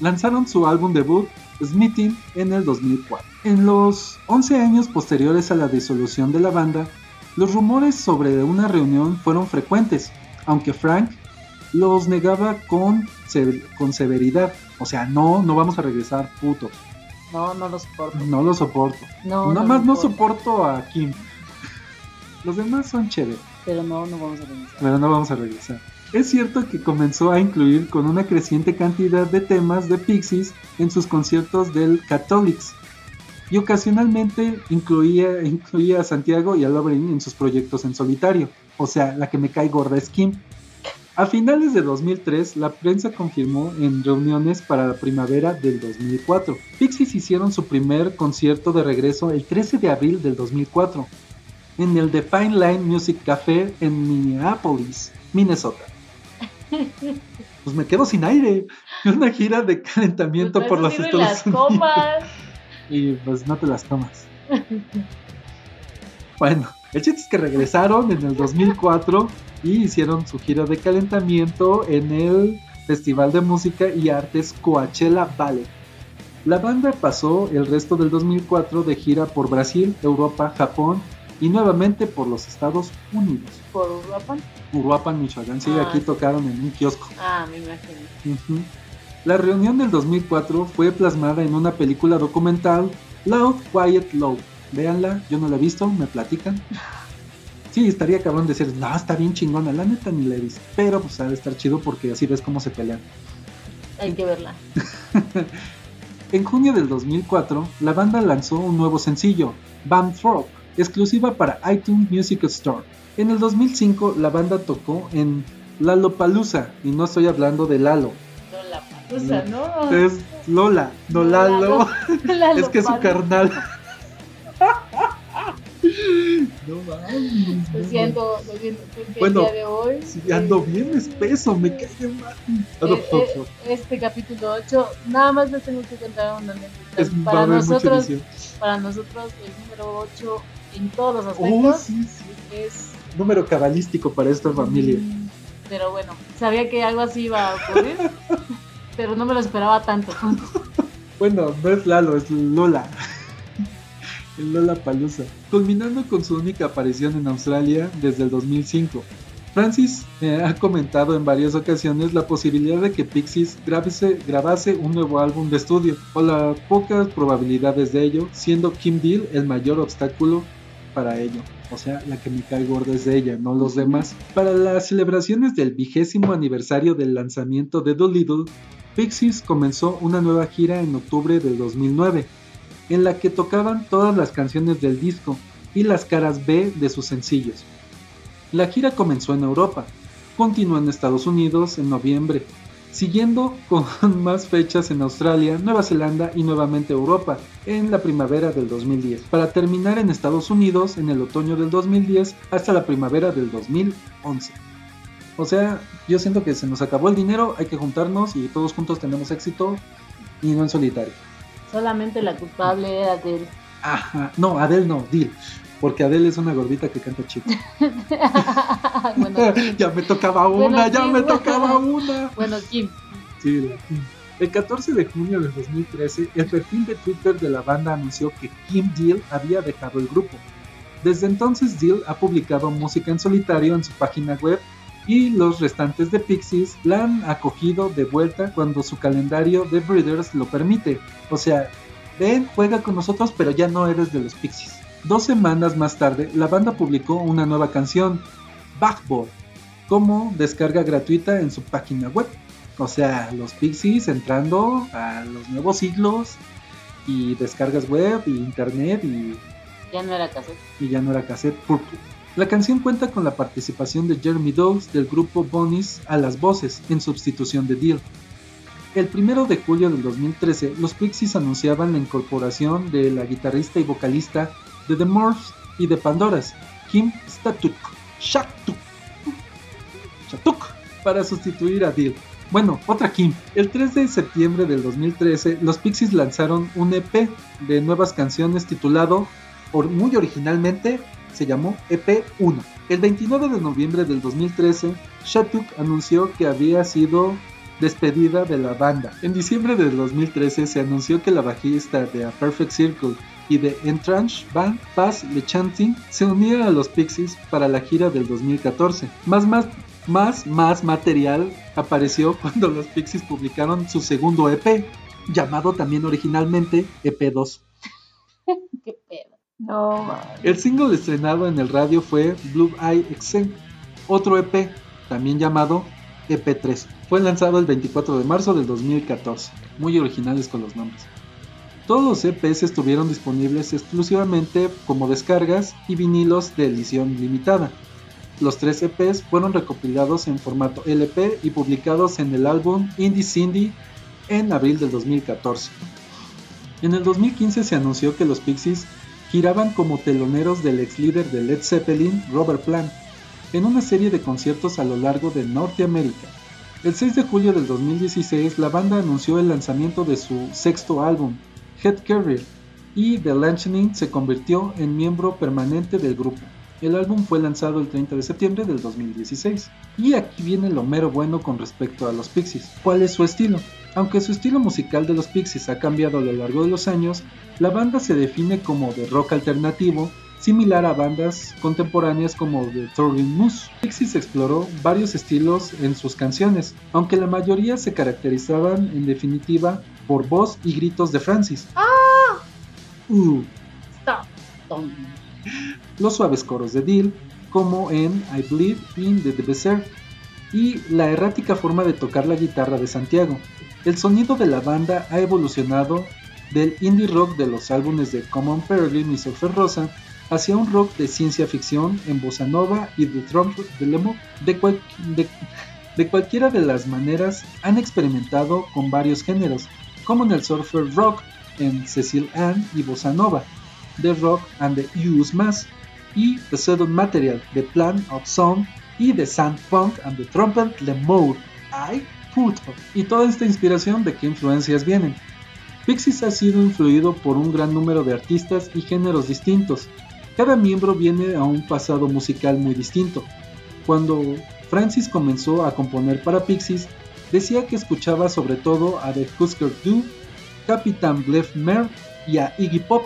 Lanzaron su álbum debut, Smithing, en el 2004. En los 11 años posteriores a la disolución de la banda, los rumores sobre una reunión fueron frecuentes, aunque Frank los negaba con, con severidad. O sea, no, no vamos a regresar, putos. No, no lo soporto. No lo soporto. No, Nada más no soporto a Kim. Los demás son chéveres, Pero no, no vamos a regresar. pero no vamos a regresar. Es cierto que comenzó a incluir con una creciente cantidad de temas de Pixies en sus conciertos del Catholics y ocasionalmente incluía, incluía a Santiago y a Lovering en sus proyectos en solitario. O sea, la que me cae gorda es Kim. A finales de 2003, la prensa confirmó en reuniones para la primavera del 2004. Pixies hicieron su primer concierto de regreso el 13 de abril del 2004 en el The Fine Line Music Café en Minneapolis, Minnesota. (laughs) Pues me quedo sin aire. (laughs) Una gira de calentamiento Pues por los Estados las Unidos. comas. (laughs) Y pues no te las tomas. Bueno, el chiste es que regresaron en el 2004 y hicieron su gira de calentamiento en el Festival de Música y Artes Coachella Ballet. La banda pasó el resto del 2004 de gira por Brasil, Europa, Japón y nuevamente por los Estados Unidos. ¿Por Uruapan? Uruapan, Michoacán, sí, Ah, aquí sí. tocaron en un kiosco. Ah, me imagino. La reunión del 2004 fue plasmada en una película documental, Loud, Quiet, Low. Véanla, yo no la he visto, me platican. Sí, estaría cabrón decir, no, está bien chingona, la neta ni la he visto. Pero pues ha de estar chido porque así ves cómo se pelean. Hay que verla. (laughs) En junio del 2004, la banda lanzó un nuevo sencillo, Band Rock, exclusiva para iTunes Music Store. En el 2005, la banda tocó en Lollapalooza, y no estoy hablando de Lalo, No la palusa, ¿no? es Lola, no Lalo. Lalo (laughs) Es que es su carnal. (laughs) no mames. Lo siento, lo siento. porque Bueno, el día de hoy. Sí, ando eh, bien espeso, me cae de mal. eh, eh, este capítulo 8, nada más les tengo que contar una anécdota. Es- va a para, nosotros, para nosotros, el número 8 en todos los Oh, aspectos sí, sí. es. Número cabalístico para esta familia. Mm, Pero bueno, sabía que algo así iba a ocurrir, (laughs) pero no me lo esperaba tanto. Bueno, no es Lalo, es Lola. El Lola Palusa. Culminando con su única aparición en Australia desde el 2005. Francis eh, ha comentado en varias ocasiones la posibilidad de que Pixies grabase, grabase un nuevo álbum de estudio, o las pocas probabilidades de ello, siendo Kim Deal el mayor obstáculo para ello. O sea, la que me cae gorda es de ella, no los demás. Para las celebraciones del vigésimo aniversario del lanzamiento de Doolittle, Pixies comenzó una nueva gira en octubre del 2009, en la que tocaban todas las canciones del disco y las caras B de sus sencillos. La gira comenzó en Europa, continuó en Estados Unidos en noviembre, siguiendo con (laughs) más fechas en Australia, Nueva Zelanda y nuevamente Europa en la primavera del 2010, para terminar en Estados Unidos en el otoño del 2010 hasta la primavera del 2011. O sea, yo siento que se nos acabó el dinero, hay que juntarnos y todos juntos tenemos éxito y no en solitario. Solamente la culpable era de él. Ajá, no, Adele no, Dil, porque Adele es una gordita que canta chido. (laughs) (laughs) bueno, ya me tocaba una, Bueno, ya me bueno. tocaba (laughs) una. bueno, Kim. Sí, la- El 14 de junio de 2013, el perfil de Twitter de la banda anunció que Kim Deal había dejado el grupo. Desde entonces, Deal ha publicado música en solitario en su página web y los restantes de Pixies la han acogido de vuelta cuando su calendario de Breeders lo permite. O sea, ven, juega con nosotros, pero ya no eres de los Pixies. Dos semanas más tarde, la banda publicó una nueva canción, Backboard, como descarga gratuita en su página web. O sea, los Pixies entrando a los nuevos siglos y descargas web y internet y, Ya no era cassette. y ya no era cassette purple. La canción cuenta con la participación de Jeremy Dawes del grupo Bunnies a las voces en sustitución de Deal. El 1 de julio del 2013, los Pixies anunciaban la incorporación de la guitarrista y vocalista de The Morphs y de Pandoras, Kim Statuk, Shatuk, Shatuk, para sustituir a Deal. Bueno, otra Kim. El 3 de septiembre del 2013, los Pixies lanzaron un EP de nuevas canciones titulado, muy originalmente, se llamó EP1. El 29 de noviembre del 2013, Shatuk anunció que había sido despedida de la banda. En diciembre del 2013 se anunció que la bajista de A Perfect Circle y de Entranche Band, Paz Lechanting, se unieron a los Pixies para la gira del 2014. Más, más, más, más material apareció (laughs) cuando los Pixies publicaron su segundo EP, llamado también originalmente EP2. (laughs) Qué pedo. El single estrenado en el radio fue Blue Eye Exen, otro EP, también llamado EP3. Fue lanzado el 24 de marzo del 2014. Muy originales con los nombres. Todos los EPs estuvieron disponibles exclusivamente como descargas y vinilos de edición limitada. Los tres EPs fueron recopilados en formato LP y publicados en el álbum Indie Cindy en abril del 2014. En el 2015 se anunció que los Pixies giraban como teloneros del ex líder de Led Zeppelin, Robert Plant, en una serie de conciertos a lo largo de Norteamérica. El 6 de julio del 2016, la banda anunció el lanzamiento de su sexto álbum, Head Carrier, y The Lancing se convirtió en miembro permanente del grupo. El álbum fue lanzado el 30 de septiembre del 2016. Y aquí viene lo mero bueno con respecto a los Pixies. ¿Cuál es su estilo? Aunque su estilo musical de los Pixies ha cambiado a lo largo de los años, la banda se define como de rock alternativo, similar a bandas contemporáneas como The Turbine Moose. Pixies exploró varios estilos en sus canciones, aunque la mayoría se caracterizaban en definitiva por voz y gritos de Francis. ¡Ah! Uh, Stop. Tom. Los suaves coros de Dill, como en I Believe in the Berserk, y la errática forma de tocar la guitarra de Santiago. El sonido de la banda ha evolucionado del indie rock de los álbumes de Common Peregrine y Surfer Rosa hacia un rock de ciencia ficción en bossa nova y de trump de lemo. De- de cualquiera de las maneras han experimentado con varios géneros, como en el surfer rock en Cecil Ann y bossa nova, The Rock and the Use Mass y The Sudden Material, The Plan of Sound y The Sand Punk and the Trumpet Le Mode. ¡Ay, puto! Y toda esta inspiración de qué influencias vienen. Pixies ha sido influido por un gran número de artistas y géneros distintos. Cada miembro viene a un pasado musical muy distinto. Cuando Francis comenzó a componer para Pixies, decía que escuchaba sobre todo a The Husker Du, Captain Bluff Mer y a Iggy Pop,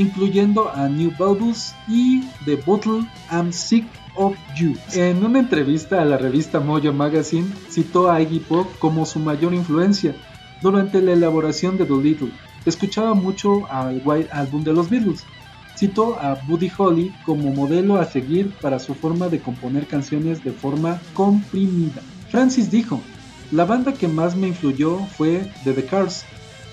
incluyendo a New Balbus y The Bottle I'm Sick of You. En una entrevista a la revista Mojo Magazine, citó a Iggy Pop como su mayor influencia durante la elaboración de Doolittle. Escuchaba mucho al White Album de los Beatles. Citó a Buddy Holly como modelo a seguir para su forma de componer canciones de forma comprimida. Francis dijo, la banda que más me influyó fue The The Cars.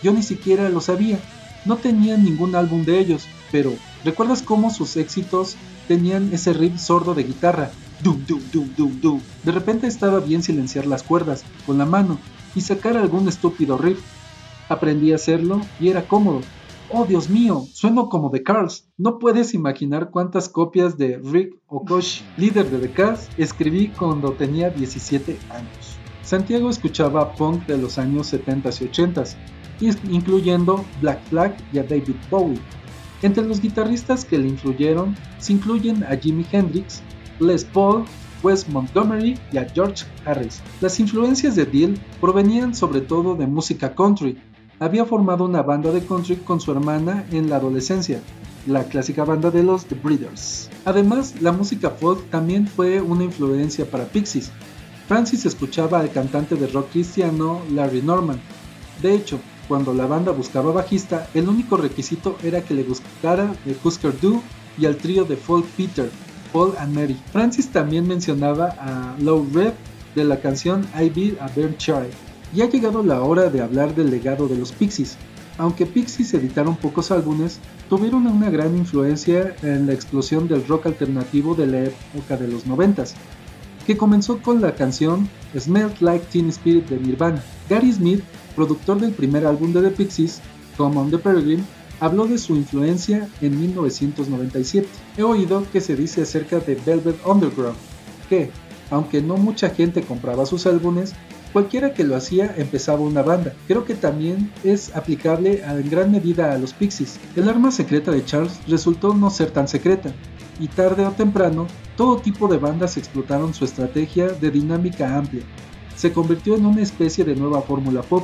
Yo ni siquiera lo sabía. No tenía ningún álbum de ellos, pero ¿recuerdas cómo sus éxitos tenían ese riff sordo de guitarra? Dum, dum, dum, dum. De repente estaba bien silenciar las cuerdas con la mano y sacar algún estúpido riff. Aprendí a hacerlo y era cómodo. Oh Dios mío, sueno como The Cars. No puedes imaginar cuántas copias de Rick Okoshi, líder de The Cars, escribí cuando tenía 17 años. Santiago escuchaba punk de los años 70 y 80, incluyendo Black Flag y a David Bowie. Entre los guitarristas que le influyeron se incluyen a Jimi Hendrix, Les Paul, Wes Montgomery y a George Harris. Las influencias de Dill provenían sobre todo de música country. Había formado una banda de country con su hermana en la adolescencia, la clásica banda de los The Breeders. Además, la música folk también fue una influencia para Pixies. Francis escuchaba al cantante de rock cristiano Larry Norman. De hecho, cuando la banda buscaba bajista, el único requisito era que le gustara de Husker Du y al trío de folk Peter, Paul and Mary. Francis también mencionaba a Low Red de la canción I Be a Burn Child. Y ha llegado la hora de hablar del legado de los Pixies. Aunque Pixies editaron pocos álbumes, tuvieron una gran influencia en la explosión del rock alternativo de la época de los 90 que comenzó con la canción Smell Like Teen Spirit de Nirvana. Gary Smith, productor del primer álbum de The Pixies, Come on the Peregrine, habló de su influencia en 1997. He oído que se dice acerca de Velvet Underground, que, aunque no mucha gente compraba sus álbumes, cualquiera que lo hacía empezaba una banda. Creo que también es aplicable en gran medida a los Pixies. El arma secreta de Charles resultó no ser tan secreta, y tarde o temprano, todo tipo de bandas explotaron su estrategia de dinámica amplia. Se convirtió en una especie de nueva fórmula pop,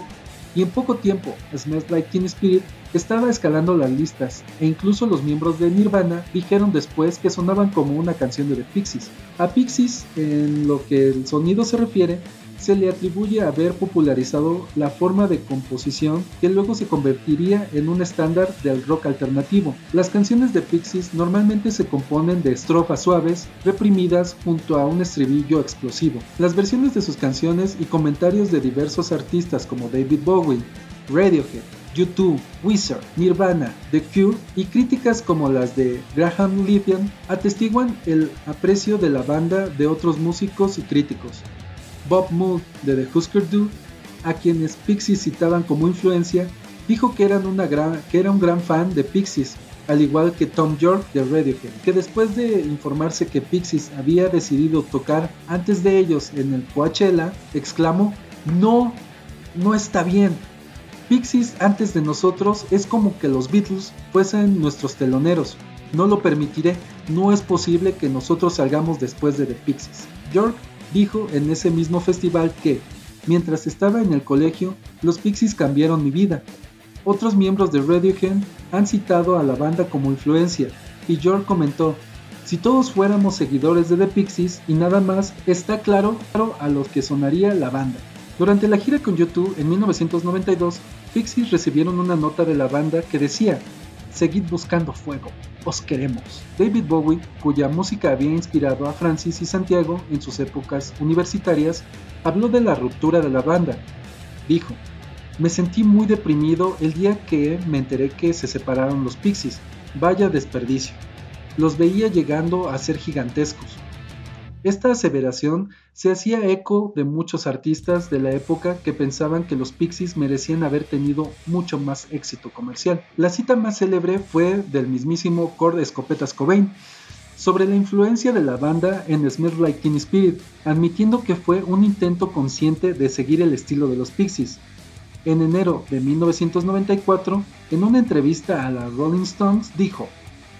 y en poco tiempo, Smells Like Teen Spirit estaba escalando las listas, e incluso los miembros de Nirvana dijeron después que sonaban como una canción de The Pixies. A Pixies, en lo que el sonido se refiere, se le atribuye haber popularizado la forma de composición que luego se convertiría en un estándar del rock alternativo. Las canciones de Pixies normalmente se componen de estrofas suaves, reprimidas junto a un estribillo explosivo. Las versiones de sus canciones y comentarios de diversos artistas como David Bowie, Radiohead, U2, Wizard, Nirvana, The Cure y críticas como las de Graham Lithian atestiguan el aprecio de la banda de otros músicos y críticos. Bob Mould de The Husker Du, a quienes Pixies citaban como influencia, dijo que, eran una gran, que era un gran fan de Pixies, al igual que Tom York de Radiohead, que después de informarse que Pixies había decidido tocar antes de ellos en el Coachella, exclamó, no, no está bien. Pixies antes de nosotros es como que los Beatles fuesen nuestros teloneros. No lo permitiré, no es posible que nosotros salgamos después de The Pixies. Dijo en ese mismo festival que, mientras estaba en el colegio, los Pixies cambiaron mi vida. Otros miembros de Radiohead han citado a la banda como influencia, y George comentó, si todos fuéramos seguidores de The Pixies y nada más, está claro a los que sonaría la banda. Durante la gira con YouTube en 1992, Pixies recibieron una nota de la banda que decía, Seguid buscando fuego, os queremos. David Bowie, cuya música había inspirado a Francis y Santiago en sus épocas universitarias, habló de la ruptura de la banda. Dijo, me sentí muy deprimido el día que me enteré que se separaron los Pixies. Vaya desperdicio. Los veía llegando a ser gigantescos. Esta aseveración se hacía eco de muchos artistas de la época que pensaban que los Pixies merecían haber tenido mucho más éxito comercial. La cita más célebre fue del mismísimo Cord Escopetas Cobain, sobre la influencia de la banda en Smell Like Teen Spirit, admitiendo que fue un intento consciente de seguir el estilo de los Pixies. En enero de 1994, en una entrevista a la Rolling Stones, dijo,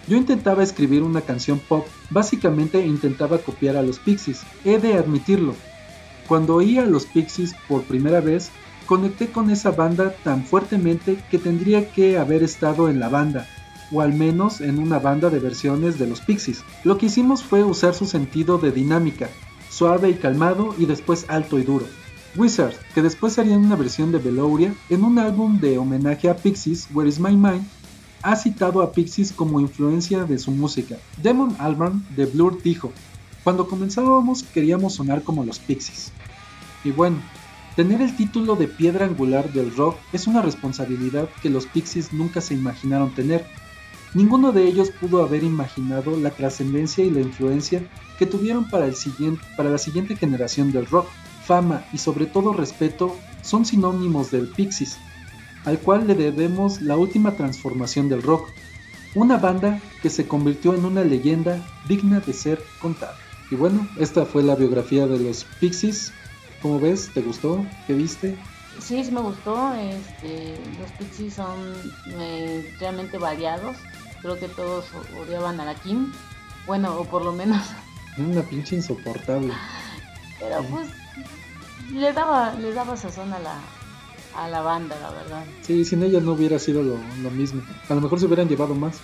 yo intentaba escribir una canción pop, básicamente intentaba copiar a los Pixies, he de admitirlo. Cuando oí a los Pixies por primera vez, conecté con esa banda tan fuertemente que tendría que haber estado en la banda, o al menos en una banda de versiones de los Pixies. Lo que hicimos fue usar su sentido de dinámica, suave y calmado y después alto y duro. Wizard, que después harían una versión de Belouria en un álbum de homenaje a Pixies, Where Is My Mind, ha citado a Pixies como influencia de su música. Damon Albarn de Blur dijo, cuando comenzábamos queríamos sonar como los Pixies. Y bueno, tener el título de piedra angular del rock es una responsabilidad que los Pixies nunca se imaginaron tener. Ninguno de ellos pudo haber imaginado la trascendencia y la influencia que tuvieron para, el siguiente, para la siguiente generación del rock. Fama y sobre todo respeto son sinónimos del Pixies, al cual le debemos la última transformación del rock, una banda que se convirtió en una leyenda digna de ser contada. Y bueno, esta fue la biografía de los Pixies. ¿Cómo ves? ¿Te gustó? ¿Qué viste? Sí, sí me gustó. Este, los Pixies son eh, realmente variados. Creo que todos odiaban a la Kim. Bueno, o por lo menos. (laughs) Una pinche insoportable. Pero pues le daba, le daba sazón a la, a la banda, la verdad. Sí, sin ella no hubiera sido lo, mismo. A lo mejor se hubieran llevado más,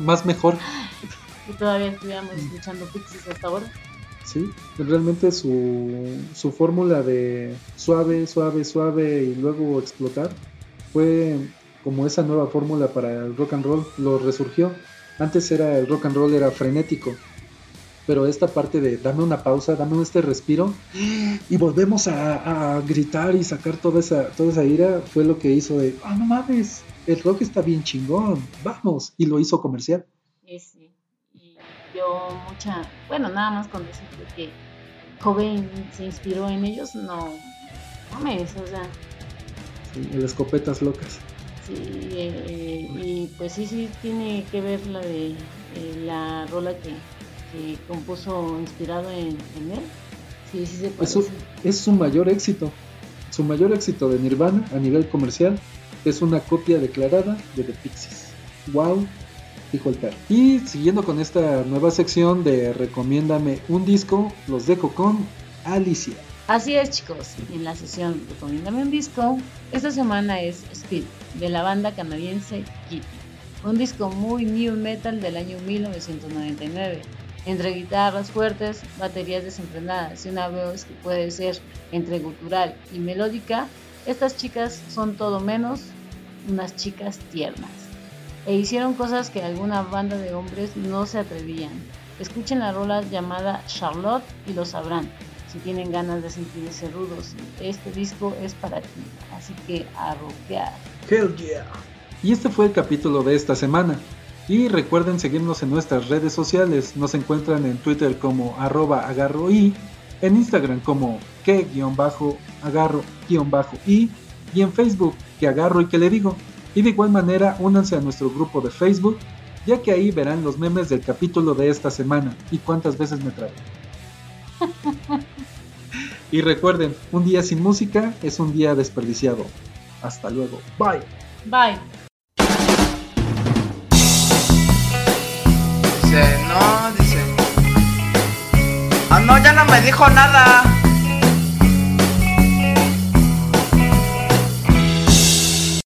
más mejor. (laughs) y todavía estuviéramos escuchando Pixies hasta ahora. Sí, realmente su, su fórmula de suave, suave, suave y luego explotar fue como esa nueva fórmula para el rock and roll, lo resurgió. Antes era el rock and roll era frenético, pero esta parte de dame una pausa, dame este respiro y volvemos a, gritar y sacar toda esa, toda esa ira fue lo que hizo de, ah, no mames, el rock está bien chingón, vamos, y lo hizo comercial. Sí, sí, y yo mucha, bueno, nada más con decir que Joven se inspiró en ellos, no mames, o sea. Sí, el escopetas locas. Sí, eh, y pues sí, sí, tiene que ver la de eh, la rola que que compuso inspirado en, él. Sí, sí se es, su, es su mayor éxito. Su mayor éxito de Nirvana a nivel comercial es una copia declarada de The Pixies. ¡Wow! Dijo el perro. Y siguiendo con esta nueva sección de Recomiéndame un disco, los dejo con Alicia. Así es chicos, en la sesión Recomiéndame un disco, esta semana es Speed, de la banda canadiense Kitty. Un disco muy new metal del año 1999 entre guitarras fuertes, baterías desenfrenadas y una voz que puede ser entre gutural y melódica, estas chicas son todo menos unas chicas tiernas. E hicieron cosas que alguna banda de hombres no se atrevían. Escuchen la rola llamada Charlotte y lo sabrán. Si tienen ganas de sentirse rudos, este disco es para ti. Así que a. Hell yeah. Y este fue el capítulo de esta semana. Y recuerden seguirnos en nuestras redes sociales. Nos encuentran en Twitter como arroba agarro y, en Instagram como que-agarro-y y en Facebook que agarro y que le digo. Y de igual manera únanse a nuestro grupo de Facebook, ya que ahí verán los memes del capítulo de esta semana y cuántas veces me trae. (laughs) y recuerden, un día sin música es un día desperdiciado. Hasta luego. Bye. Bye. No, dice. Ah, no, ya no me dijo nada.